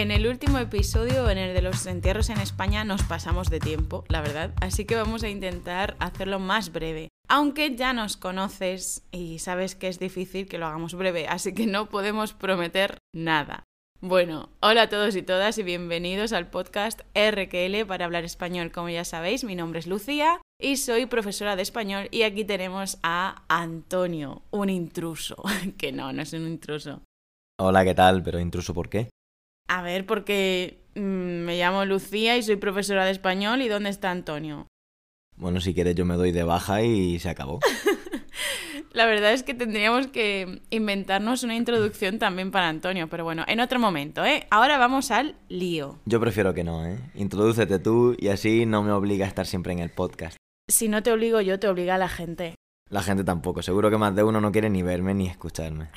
En el último episodio, en el de los entierros en España, nos pasamos de tiempo, la verdad, así que vamos a intentar hacerlo más breve. Aunque ya nos conoces y sabes que es difícil que lo hagamos breve, así que no podemos prometer nada. Bueno, hola a todos y todas y bienvenidos al podcast RQL para hablar español. Como ya sabéis, mi nombre es Lucía y soy profesora de español y aquí tenemos a Antonio, un intruso. que no, no es un intruso. Hola, ¿qué tal? Pero intruso, ¿por qué? A ver, porque mm, me llamo Lucía y soy profesora de español y ¿dónde está Antonio? Bueno, si quieres yo me doy de baja y se acabó. La verdad es que tendríamos que inventarnos una introducción también para Antonio, pero bueno, en otro momento, ¿eh? Ahora vamos al lío. Yo prefiero que no, ¿eh? Introdúcete tú y así no me obliga a estar siempre en el podcast. Si no te obligo yo, te obliga la gente. La gente tampoco, seguro que más de uno no quiere ni verme ni escucharme.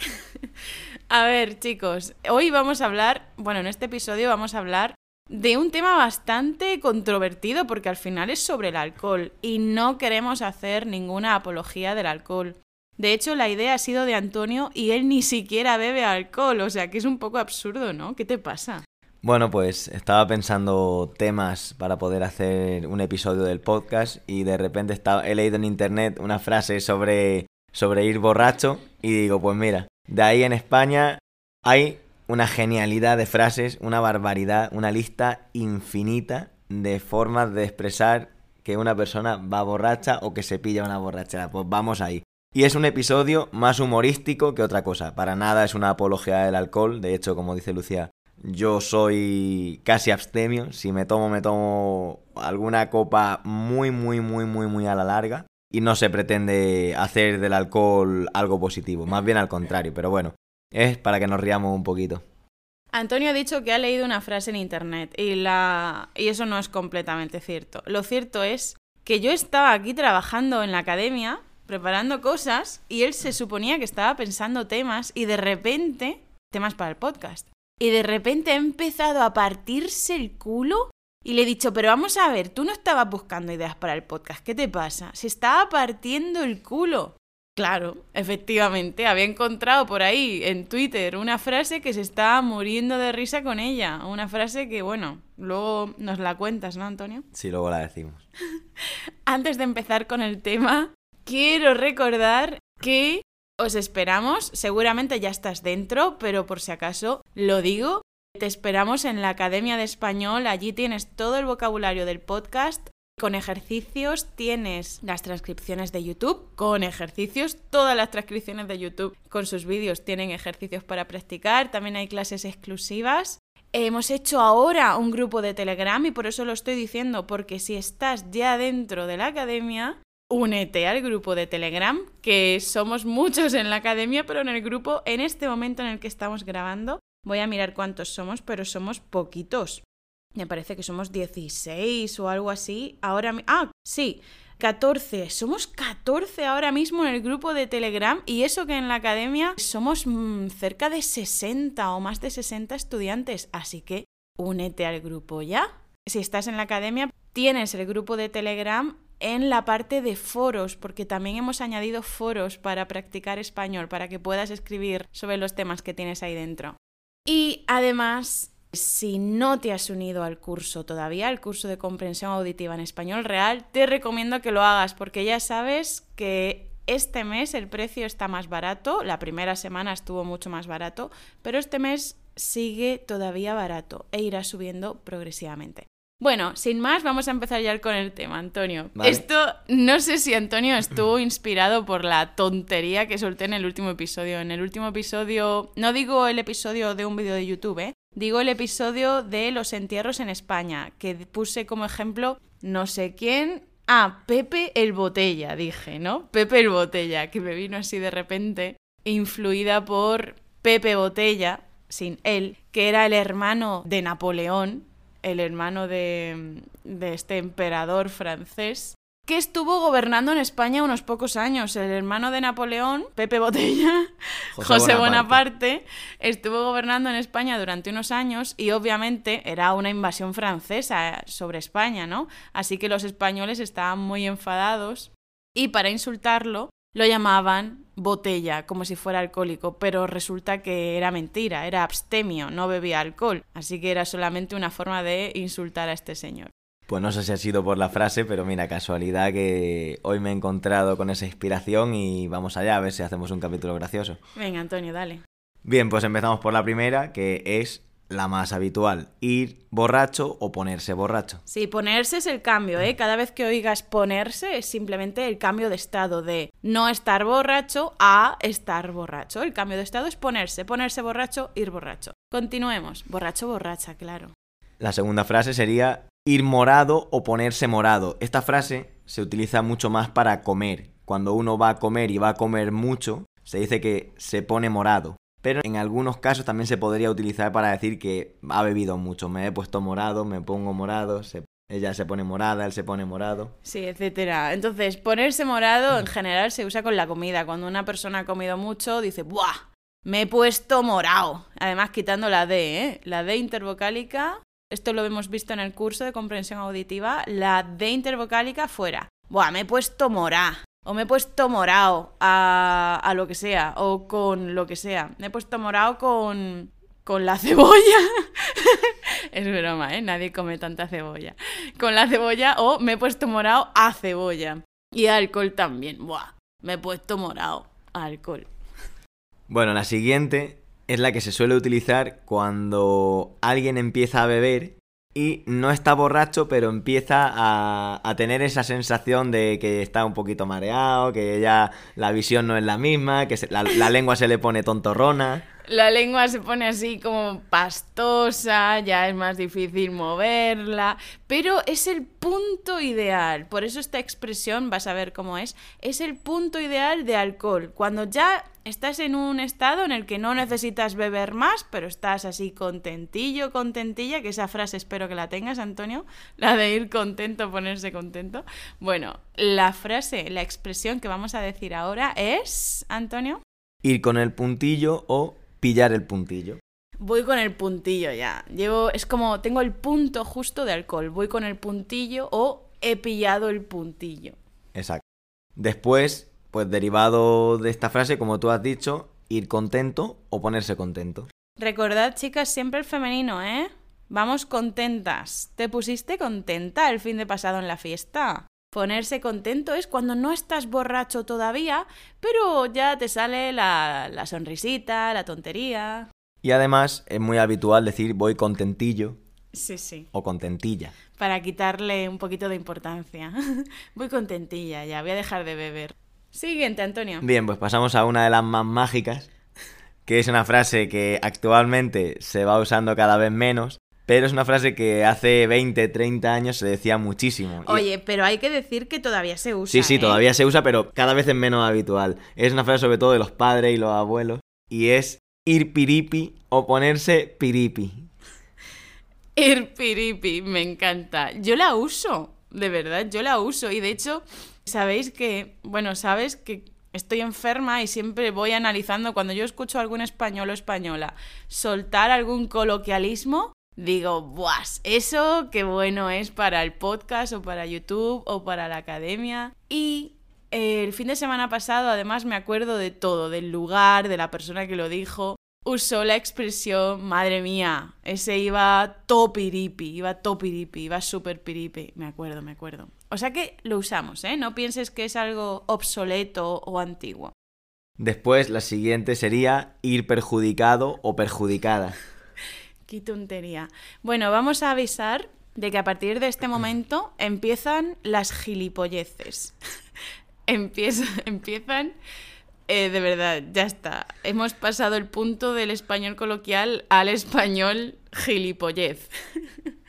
a ver, chicos, hoy vamos a hablar, bueno, en este episodio vamos a hablar de un tema bastante controvertido porque al final es sobre el alcohol y no queremos hacer ninguna apología del alcohol. De hecho, la idea ha sido de Antonio y él ni siquiera bebe alcohol, o sea que es un poco absurdo, ¿no? ¿Qué te pasa? Bueno, pues estaba pensando temas para poder hacer un episodio del podcast y de repente estaba, he leído en internet una frase sobre, sobre ir borracho y digo, pues mira, de ahí en España hay una genialidad de frases, una barbaridad, una lista infinita de formas de expresar que una persona va borracha o que se pilla una borrachera. Pues vamos ahí. Y es un episodio más humorístico que otra cosa. Para nada es una apología del alcohol. De hecho, como dice Lucía, yo soy casi abstemio. Si me tomo, me tomo alguna copa muy, muy, muy, muy, muy a la larga. Y no se pretende hacer del alcohol algo positivo. Más bien al contrario. Pero bueno, es para que nos riamos un poquito. Antonio ha dicho que ha leído una frase en internet y, la... y eso no es completamente cierto. Lo cierto es que yo estaba aquí trabajando en la academia preparando cosas y él se suponía que estaba pensando temas y de repente, temas para el podcast, y de repente ha empezado a partirse el culo y le he dicho, pero vamos a ver, tú no estabas buscando ideas para el podcast, ¿qué te pasa? Se estaba partiendo el culo. Claro, efectivamente, había encontrado por ahí en Twitter una frase que se estaba muriendo de risa con ella. Una frase que, bueno, luego nos la cuentas, ¿no, Antonio? Sí, luego la decimos. Antes de empezar con el tema, quiero recordar que os esperamos, seguramente ya estás dentro, pero por si acaso lo digo, te esperamos en la Academia de Español, allí tienes todo el vocabulario del podcast. Con ejercicios tienes las transcripciones de YouTube, con ejercicios, todas las transcripciones de YouTube con sus vídeos tienen ejercicios para practicar, también hay clases exclusivas. Hemos hecho ahora un grupo de Telegram y por eso lo estoy diciendo, porque si estás ya dentro de la academia, únete al grupo de Telegram, que somos muchos en la academia, pero en el grupo, en este momento en el que estamos grabando, voy a mirar cuántos somos, pero somos poquitos. Me parece que somos 16 o algo así. Ahora, ah, sí, 14. Somos 14 ahora mismo en el grupo de Telegram y eso que en la academia somos mm, cerca de 60 o más de 60 estudiantes. Así que únete al grupo ya. Si estás en la academia, tienes el grupo de Telegram en la parte de foros, porque también hemos añadido foros para practicar español, para que puedas escribir sobre los temas que tienes ahí dentro. Y además, si no te has unido al curso todavía, al curso de comprensión auditiva en español real, te recomiendo que lo hagas, porque ya sabes que este mes el precio está más barato, la primera semana estuvo mucho más barato, pero este mes sigue todavía barato e irá subiendo progresivamente. Bueno, sin más, vamos a empezar ya con el tema, Antonio. Esto, no sé si Antonio estuvo inspirado por la tontería que solté en el último episodio. En el último episodio, no digo el episodio de un vídeo de YouTube, ¿eh? Digo el episodio de los entierros en España, que puse como ejemplo no sé quién. Ah, Pepe el Botella, dije, ¿no? Pepe el Botella, que me vino así de repente, influida por Pepe Botella, sin él, que era el hermano de Napoleón, el hermano de, este emperador francés, que estuvo gobernando en España unos pocos años. El hermano de Napoleón, Pepe Botella, José, Bonaparte. estuvo gobernando en España durante unos años y obviamente era una invasión francesa sobre España, ¿no? Así que los españoles estaban muy enfadados y para insultarlo lo llamaban botella, como si fuera alcohólico, pero resulta que era mentira, era abstemio, no bebía alcohol, así que era solamente una forma de insultar a este señor. Pues no sé si ha sido por la frase, pero mira, casualidad que hoy me he encontrado con esa inspiración y vamos allá a ver si hacemos un capítulo gracioso. Venga, Antonio, dale. Bien, pues empezamos por la primera, que es la más habitual, ir borracho o ponerse borracho. Sí, ponerse es el cambio, ¿eh? Cada vez que oigas ponerse es simplemente el cambio de estado de no estar borracho a estar borracho. El cambio de estado es ponerse, ponerse borracho, ir borracho. Continuemos. Borracho, borracha, claro. La segunda frase sería ir morado o ponerse morado. Esta frase se utiliza mucho más para comer. Cuando uno va a comer y va a comer mucho, se dice que se pone morado. Pero en algunos casos también se podría utilizar para decir que ha bebido mucho. Me he puesto morado, me pongo morado, ella se pone morada, él se pone morado. Sí, etcétera. Entonces, ponerse morado en general se usa con la comida. Cuando una persona ha comido mucho, dice, ¡buah! Me he puesto morado. Además, quitando la D, ¿eh? La D intervocálica esto lo hemos visto en el curso de comprensión auditiva, la D intervocálica fuera. Buah, me he puesto morá. O me he puesto morado a, a lo que sea. O con lo que sea. Me he puesto morado con, con la cebolla. es broma, ¿eh? Nadie come tanta cebolla. Con la cebolla o me he puesto morado a cebolla. Y alcohol también. Buah, me he puesto morado a alcohol. Bueno, la siguiente es la que se suele utilizar cuando alguien empieza a beber y no está borracho, pero empieza a, tener esa sensación de que está un poquito mareado, que ya la visión no es la misma, que la, la lengua se le pone tontorrona. La lengua se pone así como pastosa, ya es más difícil moverla, pero es el punto ideal. Por eso esta expresión, vas a ver cómo es, es el punto ideal de alcohol. Cuando ya estás en un estado en el que no necesitas beber más, pero estás así contentillo, contentilla, que esa frase espero que la tengas, Antonio, la de ir contento, ponerse contento. Bueno, la frase, la expresión que vamos a decir ahora es, Antonio. Ir con el puntillo o pillar el puntillo. Voy con el puntillo ya. Llevo, es como, tengo el punto justo de alcohol. Voy con el puntillo o he pillado el puntillo. Exacto. Después, pues derivado de esta frase, como tú has dicho, ir contento o ponerse contento. Recordad, chicas, siempre el femenino, ¿eh? Vamos contentas. ¿Te pusiste contenta el fin de pasado en la fiesta? Ponerse contento es cuando no estás borracho todavía, pero ya te sale la, la sonrisita, la tontería. Y además es muy habitual decir voy contentillo. Sí, sí. O contentilla. Para quitarle un poquito de importancia. voy contentilla ya, voy a dejar de beber. Siguiente, Antonio. Bien, pues pasamos a una de las más mágicas, que es una frase que actualmente se va usando cada vez menos, pero es una frase que hace 20, 30 años se decía muchísimo. Oye, pero hay que decir que todavía se usa. Sí, sí, ¿eh? todavía se usa, pero cada vez es menos habitual. Es una frase sobre todo de los padres y los abuelos. Y es ir piripi o ponerse piripi. Ir piripi, me encanta. Yo la uso, de verdad, yo la uso. Y de hecho, sabéis que, bueno, sabes que estoy enferma y siempre voy analizando cuando yo escucho a algún español o española soltar algún coloquialismo digo, ¡buas! Eso qué bueno es para el podcast o para YouTube o para la academia. Y el fin de semana pasado además me acuerdo de todo, del lugar, de la persona que lo dijo. Usó la expresión, madre mía, ese iba topiripi, iba topiripi, iba super piripi, me acuerdo, me acuerdo. O sea que lo usamos, ¿eh? No pienses que es algo obsoleto o antiguo. Después, la siguiente sería ir perjudicado o perjudicada. Qué tontería. Bueno, vamos a avisar de que a partir de este momento empiezan las gilipolleces. empiezan... Eh, de verdad, ya está. Hemos pasado el punto del español coloquial al español gilipollez.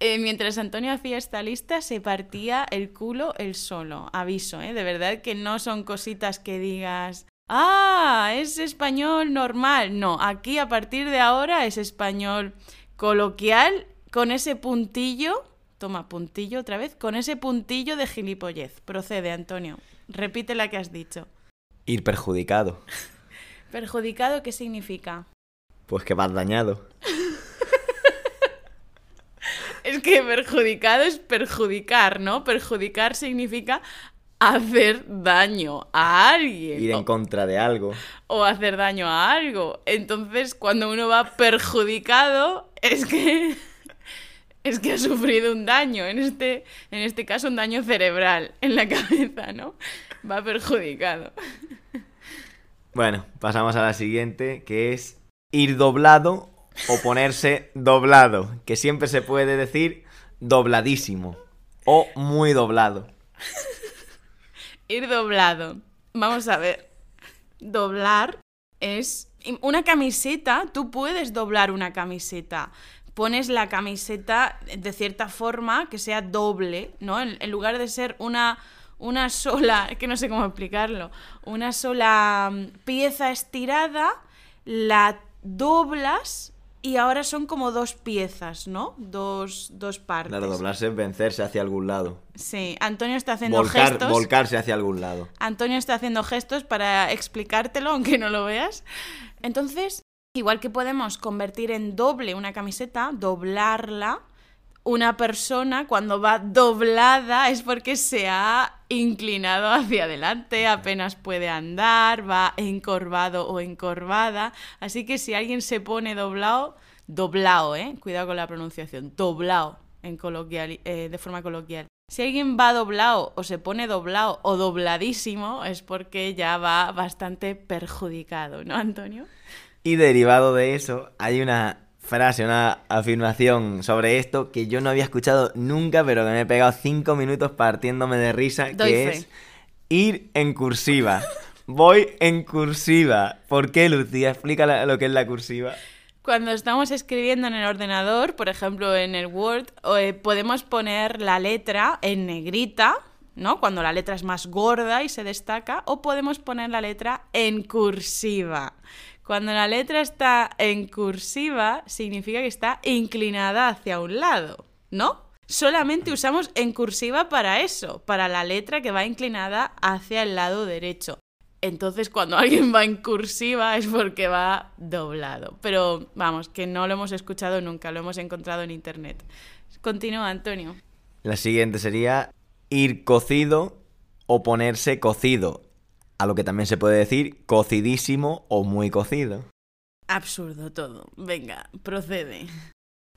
Eh, mientras Antonio hacía esta lista, se partía el culo el solo. Aviso, ¿eh? De verdad que no son cositas que digas, Ah, es español normal. No, aquí a partir de ahora es español coloquial con ese puntillo. Toma, puntillo otra vez. Con ese puntillo de gilipollez. Procede, Antonio. Repite la que has dicho. Ir perjudicado. ¿Perjudicado qué significa? Pues que vas dañado. es que perjudicado es perjudicar, ¿no? Perjudicar significa hacer daño a alguien. Ir en o- contra de algo. o hacer daño a algo. Entonces, cuando uno va perjudicado, es que es que ha sufrido un daño, en este en este caso un daño cerebral en la cabeza, ¿no? Va perjudicado. Bueno, pasamos a la siguiente, que es ir doblado o ponerse doblado, que siempre se puede decir dobladísimo o muy doblado. Ir doblado. Vamos a ver. Doblar es una camiseta, tú puedes doblar una camiseta. Pones la camiseta de cierta forma que sea doble, ¿no? En, lugar de ser una, una sola, que no sé cómo explicarlo, una sola mm, pieza estirada, la doblas y ahora son como dos piezas, ¿no? Dos, dos partes. Claro, doblarse es vencerse hacia algún lado. Sí, Antonio está haciendo Volcar, gestos. volcarse hacia algún lado. Antonio está haciendo gestos para explicártelo, aunque no lo veas. Entonces, igual que podemos convertir en doble una camiseta, doblarla, una persona cuando va doblada es porque se ha inclinado hacia adelante, apenas puede andar, va encorvado o encorvada. Así que si alguien se pone doblado, doblado, ¿eh? Cuidado con la pronunciación, doblado en coloquial, eh, de forma coloquial. Si alguien va doblado o se pone doblado o dobladísimo es porque ya va bastante perjudicado, ¿no, Antonio? Y derivado de eso, hay una frase, una afirmación sobre esto que yo no había escuchado nunca, pero que me he pegado cinco minutos partiéndome de risa, Doy que fe. es ir en cursiva. Voy en cursiva. ¿Por qué, Lucía? Explica lo que es la cursiva. Cuando estamos escribiendo en el ordenador, por ejemplo en el Word, eh, podemos poner la letra en negrita, ¿no? Cuando la letra es más gorda y se destaca, o podemos poner la letra en cursiva. Cuando la letra está en cursiva, significa que está inclinada hacia un lado, ¿no? Solamente usamos en cursiva para eso, para la letra que va inclinada hacia el lado derecho. Entonces, cuando alguien va en cursiva es porque va doblado. Pero vamos, que no lo hemos escuchado nunca, lo hemos encontrado en internet. Continúa, Antonio. La siguiente sería ir cocido o ponerse cocido. A lo que también se puede decir cocidísimo o muy cocido. Absurdo todo. Venga, procede.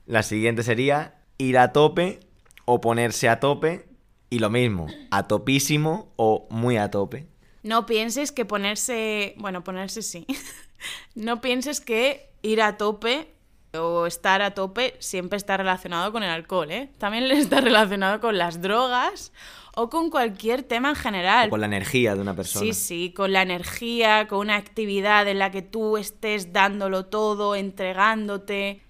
La siguiente sería ir a tope o ponerse a tope. Y lo mismo, a topísimo o muy a tope. No pienses que ponerse. Bueno, ponerse sí. no pienses que ir a tope o estar a tope siempre está relacionado con el alcohol, ¿eh? También está relacionado con las drogas o con cualquier tema en general. O con la energía de una persona. Sí, sí, con la energía, con una actividad en la que tú estés dándolo todo, entregándote.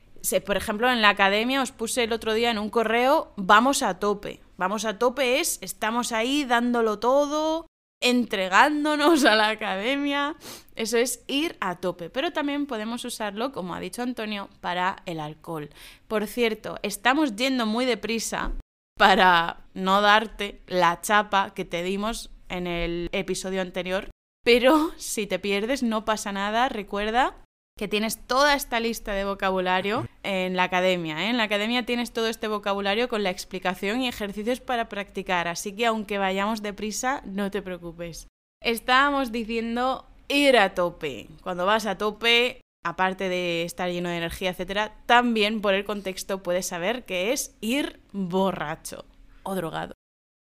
Por ejemplo, en la academia os puse el otro día en un correo, vamos a tope. Vamos a tope es, estamos ahí dándolo todo, entregándonos a la academia. Eso es ir a tope. Pero también podemos usarlo, como ha dicho Antonio, para el alcohol. Por cierto, estamos yendo muy deprisa para no darte la chapa que te dimos en el episodio anterior. Pero si te pierdes, no pasa nada. Recuerda que tienes toda esta lista de vocabulario en la academia. ¿eh? En la academia tienes todo este vocabulario con la explicación y ejercicios para practicar. Así que aunque vayamos deprisa, no te preocupes. Estábamos diciendo ir a tope. Cuando vas a tope, aparte de estar lleno de energía, etcétera, también por el contexto puedes saber que es ir borracho o drogado.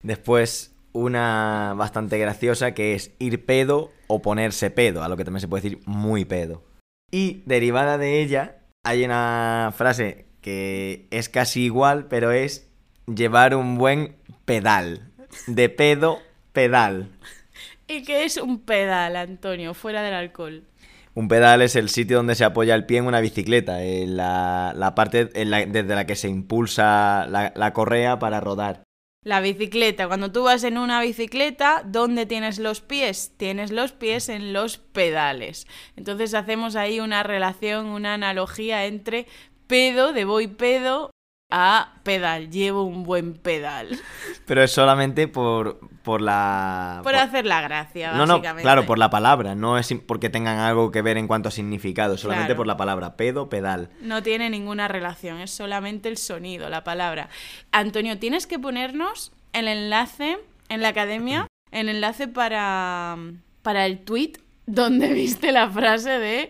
Después, una bastante graciosa que es ir pedo o ponerse pedo, a lo que también se puede decir muy pedo. Y derivada de ella, hay una frase que es casi igual, pero es llevar un buen pedal. De pedo, pedal. ¿Y qué es un pedal, Antonio, fuera del alcohol? Un pedal es el sitio donde se apoya el pie en una bicicleta, en la, parte desde la que se impulsa la, la correa para rodar. La bicicleta. Cuando tú vas en una bicicleta, ¿dónde tienes los pies? Tienes los pies en los pedales. Entonces hacemos ahí una relación, una analogía entre pedo, de voy pedo, a pedal. Llevo un buen pedal. Pero es solamente por, por la... Por hacer la gracia, No, no, básicamente. claro, por la palabra, no es porque tengan algo que ver en cuanto a significado, solamente Claro. por la palabra, pedo, pedal. No tiene ninguna relación, es solamente el sonido, la palabra. Antonio, tienes que ponernos el enlace en la academia el enlace para, para el tweet donde viste la frase de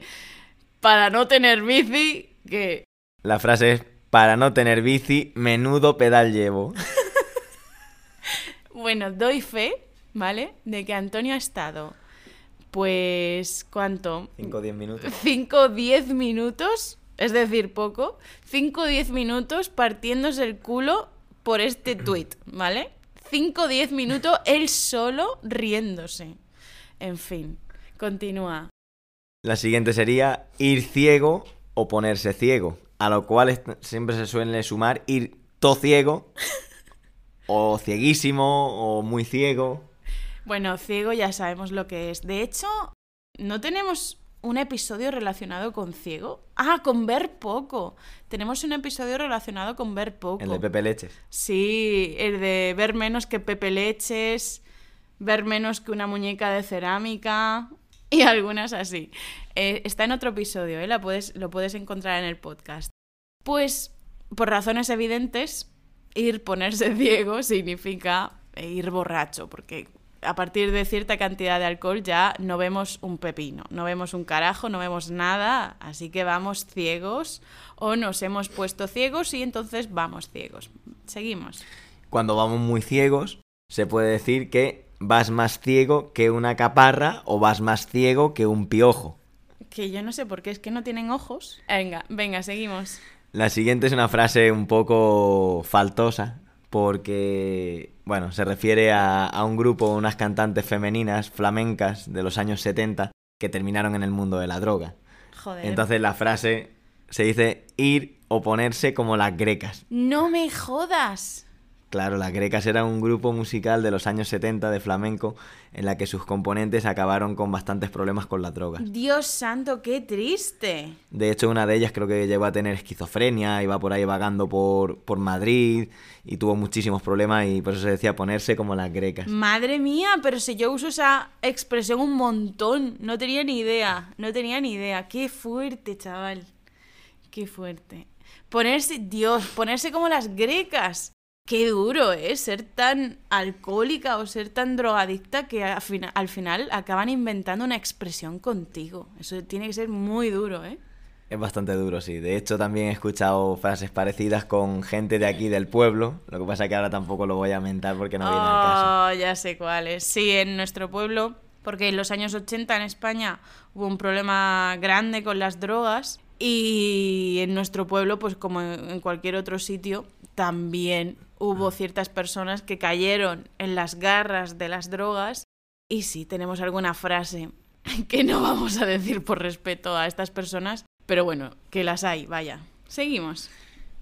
para no tener bici, que La frase es, para no tener bici, menudo pedal llevo. Bueno, doy fe, ¿vale? De que Antonio ha estado, pues, ¿cuánto? 5 o 10 minutos. 5 o 10 minutos, es decir, poco, 5 o 10 minutos partiéndose el culo por este tuit, ¿vale? 5 o 10 minutos él solo riéndose. En fin, continúa. La siguiente sería ir ciego o ponerse ciego. A lo cual siempre se suele sumar ir to ciego, o cieguísimo, o muy ciego. Bueno, ciego ya sabemos lo que es. De hecho, ¿no tenemos un episodio relacionado con ciego? Ah, con ver poco. Tenemos un episodio relacionado con ver poco. El de Pepe Leches. Sí, el de ver menos que Pepe Leches, ver menos que una muñeca de cerámica y algunas así. Eh, está en otro episodio, ¿eh? Puedes, lo puedes encontrar en el podcast. Pues, por razones evidentes, ir ponerse ciego significa ir borracho, porque a partir de cierta cantidad de alcohol ya no vemos un pepino, no vemos un carajo, no vemos nada, así que vamos ciegos o nos hemos puesto ciegos y entonces vamos ciegos. Seguimos. Cuando vamos muy ciegos, se puede decir que vas más ciego que una caparra o vas más ciego que un piojo. Que yo no sé por qué, es que no tienen ojos. Venga, venga, seguimos. La siguiente es una frase un poco faltosa, porque, bueno, se refiere a, a un grupo, unas cantantes femeninas flamencas de los años 70 que terminaron en el mundo de la droga. Joder. Entonces la frase se dice ir o ponerse como las grecas. No me jodas. Claro, las grecas era un grupo musical de los años 70 de flamenco en la que sus componentes acabaron con bastantes problemas con las drogas. Dios santo, qué triste. De hecho, una de ellas creo que llegó a tener esquizofrenia, iba por ahí vagando por, por Madrid y tuvo muchísimos problemas y por eso se decía ponerse como las grecas. Madre mía, pero si yo uso esa expresión un montón. No tenía ni idea, no tenía ni idea. Qué fuerte, chaval. Qué fuerte. Ponerse, Dios, ponerse como las grecas. Qué duro, ¿eh? Ser tan alcohólica o ser tan drogadicta que al, fina- al final acaban inventando una expresión contigo. Eso tiene que ser muy duro, ¿eh? Es bastante duro, sí. De hecho, también he escuchado frases parecidas con gente de aquí del pueblo. Lo que pasa es que ahora tampoco lo voy a mentar porque no viene al caso. Oh, ya sé cuál es. Sí, en nuestro pueblo, porque en los años 80 en España hubo un problema grande con las drogas y en nuestro pueblo, pues como en cualquier otro sitio, también hubo ciertas personas que cayeron en las garras de las drogas y sí, tenemos alguna frase que no vamos a decir por respeto a estas personas, pero bueno, que las hay, vaya. Seguimos.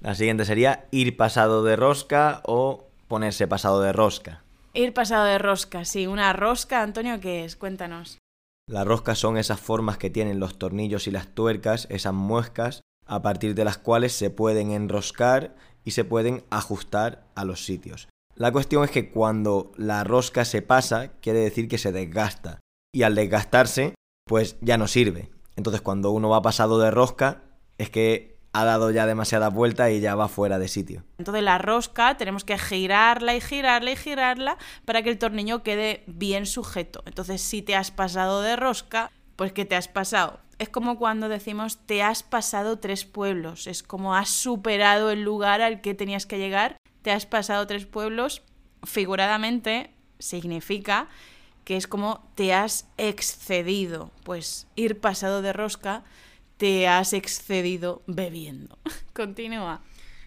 La siguiente sería ir pasado de rosca o ponerse pasado de rosca. Ir pasado de rosca, sí, una rosca, Antonio, ¿qué es? Cuéntanos. Las roscas son esas formas que tienen los tornillos y las tuercas, esas muescas, a partir de las cuales se pueden enroscar y se pueden ajustar a los sitios. La cuestión es que cuando la rosca se pasa, quiere decir que se desgasta. Y al desgastarse, pues ya no sirve. Entonces cuando uno va pasado de rosca, es que ha dado ya demasiadas vueltas y ya va fuera de sitio. Entonces la rosca tenemos que girarla y girarla y girarla para que el tornillo quede bien sujeto. Entonces si te has pasado de rosca, pues que te has pasado. Es como cuando decimos te has pasado tres pueblos. Es como has superado el lugar al que tenías que llegar. Te has pasado tres pueblos. Figuradamente significa que es como te has excedido. Pues ir pasado de rosca, te has excedido bebiendo. Continúa.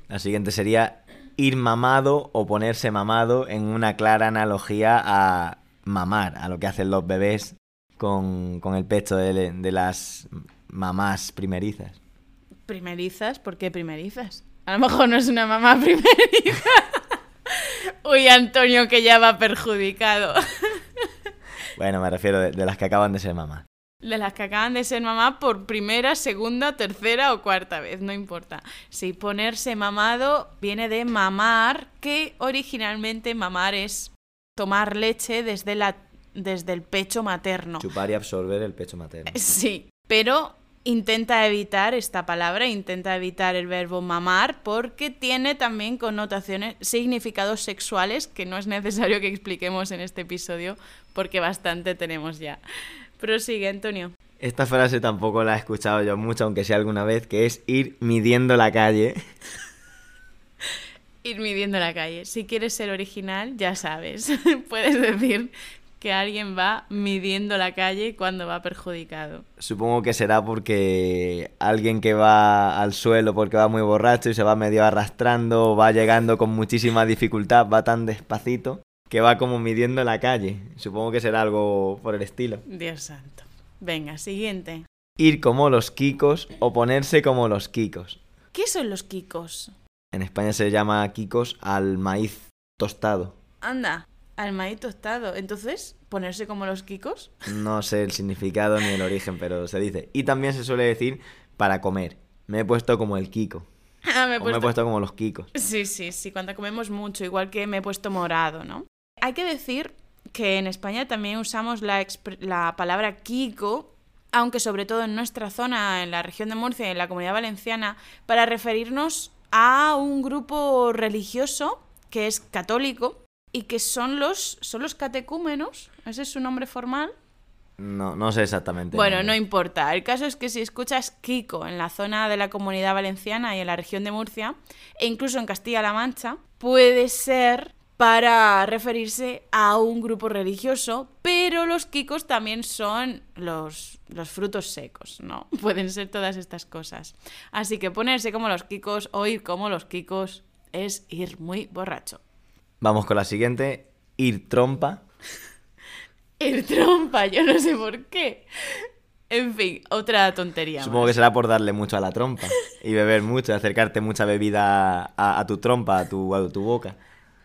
La siguiente sería ir mamado o ponerse mamado en una clara analogía a mamar, a lo que hacen los bebés con, con el pecho de, de las mamás primerizas. Primerizas, ¿por qué primerizas? A lo mejor no es una mamá primeriza. Uy, Antonio, que ya va perjudicado. Bueno, me refiero de, de las que acaban de ser mamás. De las que acaban de ser mamá por primera, segunda, tercera o cuarta vez, no importa. Si ponerse mamado viene de mamar, que originalmente mamar es tomar leche desde, la, desde el pecho materno. Chupar y absorber el pecho materno. Sí, pero intenta evitar esta palabra, intenta evitar el verbo mamar porque tiene también connotaciones, significados sexuales que no es necesario que expliquemos en este episodio porque bastante tenemos ya. Prosigue, Antonio. Esta frase tampoco la he escuchado yo mucho, aunque sea alguna vez, que es ir midiendo la calle. Ir midiendo la calle. Si quieres ser original, ya sabes. Puedes decir que alguien va midiendo la calle cuando va perjudicado. Supongo que será porque alguien que va al suelo porque va muy borracho y se va medio arrastrando, va llegando con muchísima dificultad, va tan despacito que va como midiendo la calle. Supongo que será algo por el estilo. Dios santo. Venga, siguiente. Ir como los kikos o ponerse como los kikos. ¿Qué son los kikos? En España se llama kikos al maíz tostado. Anda, al maíz tostado. Entonces, ponerse como los kikos. No sé el significado ni el origen, pero se dice. Y también se suele decir para comer. Me he puesto como el kiko. Ah, me he O me he puesto... como los kikos. Sí, sí, sí, cuando comemos mucho, igual que me he puesto morado, ¿no? Hay que decir que en España también usamos la, la palabra Kiko, aunque sobre todo en nuestra zona, en la región de Murcia y en la comunidad valenciana, para referirnos a un grupo religioso que es católico y que son los, son los catecúmenos, ese es su nombre formal. No, no sé exactamente. Bueno, no importa. El caso es que si escuchas Kiko en la zona de la comunidad valenciana y en la región de Murcia, e incluso en Castilla-La Mancha, puede ser para referirse a un grupo religioso, pero los Kikos también son los, los frutos secos, ¿no? Pueden ser todas estas cosas. Así que ponerse como los Kikos o ir como los Kikos es ir muy borracho. Vamos con la siguiente. Ir trompa. Ir trompa, yo no sé por qué. En fin, otra tontería. Supongo más. que será por darle mucho a la trompa. Y beber mucho, acercarte mucha bebida a, a tu trompa, a tu, a tu boca.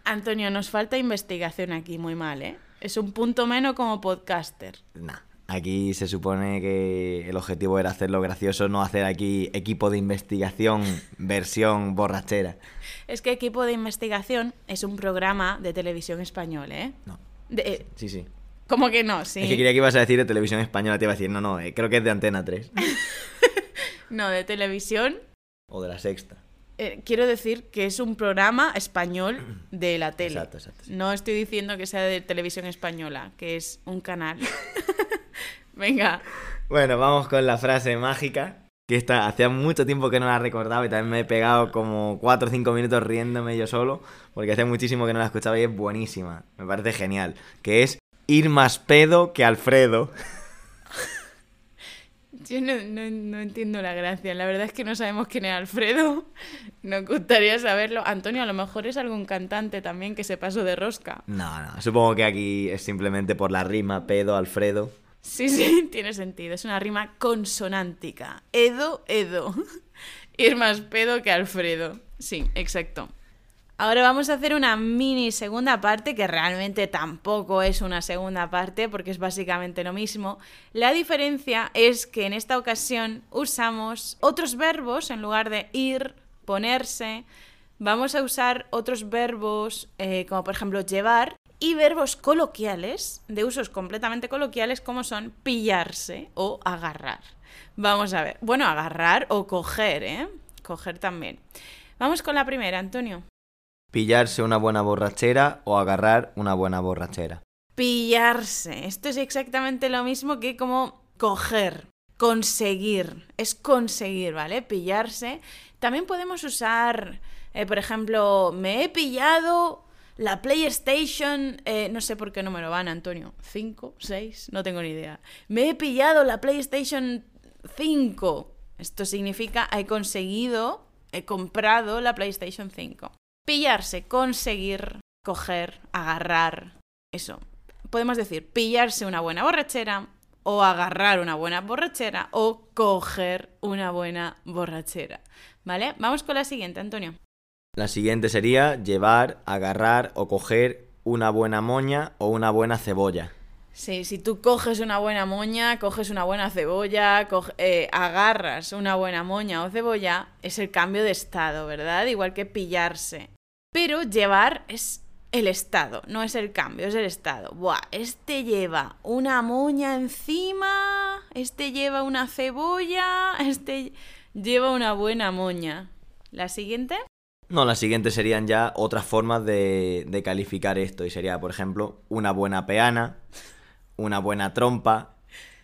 Antonio, nos falta investigación aquí, muy mal, ¿eh? Es un punto menos como podcaster. Nah. Aquí se supone que el objetivo era hacerlo gracioso, no hacer aquí equipo de investigación versión borrachera. Es que Equipo de Investigación es un programa de televisión español, ¿eh? No. De- eh, Sí, sí. ¿Cómo que no? Sí. Es que quería que ibas a decir de televisión española, te iba a decir, no, no, eh, creo que es de Antena 3. No, de televisión. o de la sexta. eh, quiero decir que es un programa español de la tele. Exacto, exacto. sí. No estoy diciendo que sea de televisión española, que es un canal. Venga. Bueno, vamos con la frase mágica. Que esta, hacía mucho tiempo que no la recordaba y también me he pegado como 4 o 5 minutos riéndome yo solo, porque hace muchísimo que no la escuchaba y es buenísima. Me parece genial. Que es ir más pedo que Alfredo. Yo no, no- no entiendo la gracia. La verdad es que no sabemos quién es Alfredo. Nos gustaría saberlo. Antonio, a lo mejor es algún cantante también que se pasó de rosca. No, no, supongo que aquí es simplemente por la rima pedo, Alfredo. Sí, sí, tiene sentido. Es una rima consonántica. Edo, Edo. Ir más pedo que Alfredo. Sí, exacto. Ahora vamos a hacer una mini segunda parte que realmente tampoco es una segunda parte porque es básicamente lo mismo. La diferencia es que en esta ocasión usamos otros verbos en lugar de ir, ponerse. Vamos a usar otros verbos eh, como por ejemplo llevar y verbos coloquiales, de usos completamente coloquiales como son pillarse o agarrar. Vamos a ver. Bueno, agarrar o coger, ¿eh? Coger también. Vamos con la primera, Antonio. Pillarse una buena borrachera o agarrar una buena borrachera. Pillarse. Esto es exactamente lo mismo que como coger, conseguir. Es conseguir, ¿vale? Pillarse. También podemos usar, eh, por ejemplo, me he pillado la PlayStation, eh, no sé por qué número van, Antonio. ¿Cinco? ¿Seis? No tengo ni idea. Me he pillado la PlayStation 5. Esto significa he conseguido, he comprado la PlayStation 5. Pillarse, conseguir, coger, agarrar. Eso. Podemos decir pillarse una buena borrachera o agarrar una buena borrachera o coger una buena borrachera. ¿Vale? Vamos con la siguiente, Antonio. La siguiente sería llevar, agarrar o coger una buena moña o una buena cebolla. Sí, si tú coges una buena moña, coges una buena cebolla, eh, agarras una buena moña o cebolla, es el cambio de estado, ¿verdad? Igual que pillarse. Pero llevar es el Estado, no es el cambio, es el Estado. Buah, este lleva una moña encima, este lleva una cebolla, este lleva una buena moña. ¿La siguiente? No, las siguientes serían ya otras formas de, de calificar esto. Y sería, por ejemplo, una buena peana, una buena trompa,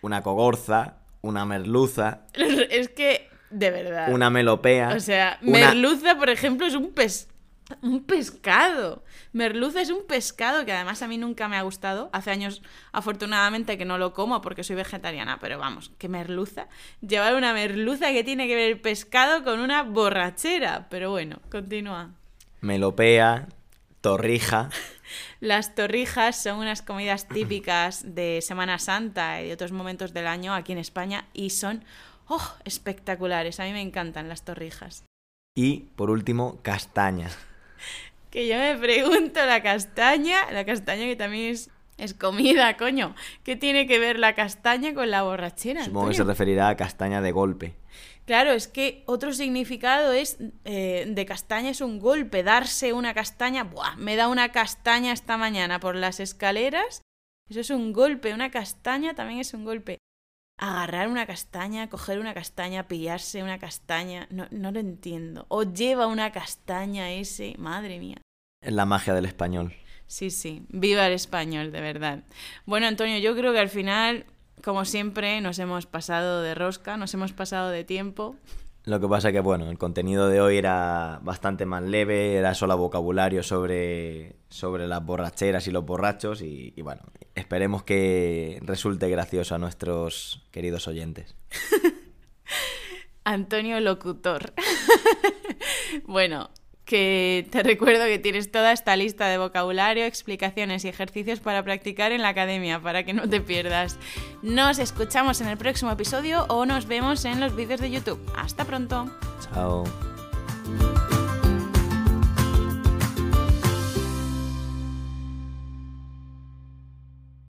una cogorza, una merluza, Es que, de verdad. una melopea. O sea, una- merluza, por ejemplo, es un pes un pescado. Merluza es un pescado que además a mí nunca me ha gustado. Hace años, afortunadamente, que no lo como porque soy vegetariana, pero vamos, que merluza. Llevar una merluza que tiene que ver el pescado con una borrachera. Pero bueno, continúa. melopea, torrija. Las torrijas son unas comidas típicas de Semana Santa y de otros momentos del año aquí en España y son oh, espectaculares. A mí me encantan las torrijas. Y, por último, castaña. Que yo me pregunto la castaña, la castaña que también es, es comida, coño. ¿Qué tiene que ver la castaña con la borrachera? Supongo que se referirá a castaña de golpe. Claro, es que otro significado es eh, de castaña es un golpe, darse una castaña. Buah, me da una castaña esta mañana por las escaleras. Eso es un golpe, una castaña también es un golpe. Agarrar una castaña, coger una castaña, pillarse una castaña, no, no lo entiendo. O lleva una castaña ese, madre mía. Es la magia del español. Sí, sí, viva el español, de verdad. Bueno, Antonio, yo creo que al final, como siempre, nos hemos pasado de rosca, nos hemos pasado de tiempo. Lo que pasa que, bueno, el contenido de hoy era bastante más leve, era solo vocabulario sobre, sobre las borracheras y los borrachos y, y, bueno, esperemos que resulte gracioso a nuestros queridos oyentes. Antonio Locutor. bueno, que te recuerdo que tienes toda esta lista de vocabulario, explicaciones y ejercicios para practicar en la academia, para que no te pierdas. Nos escuchamos en el próximo episodio o nos vemos en los vídeos de YouTube. Hasta pronto. Chao.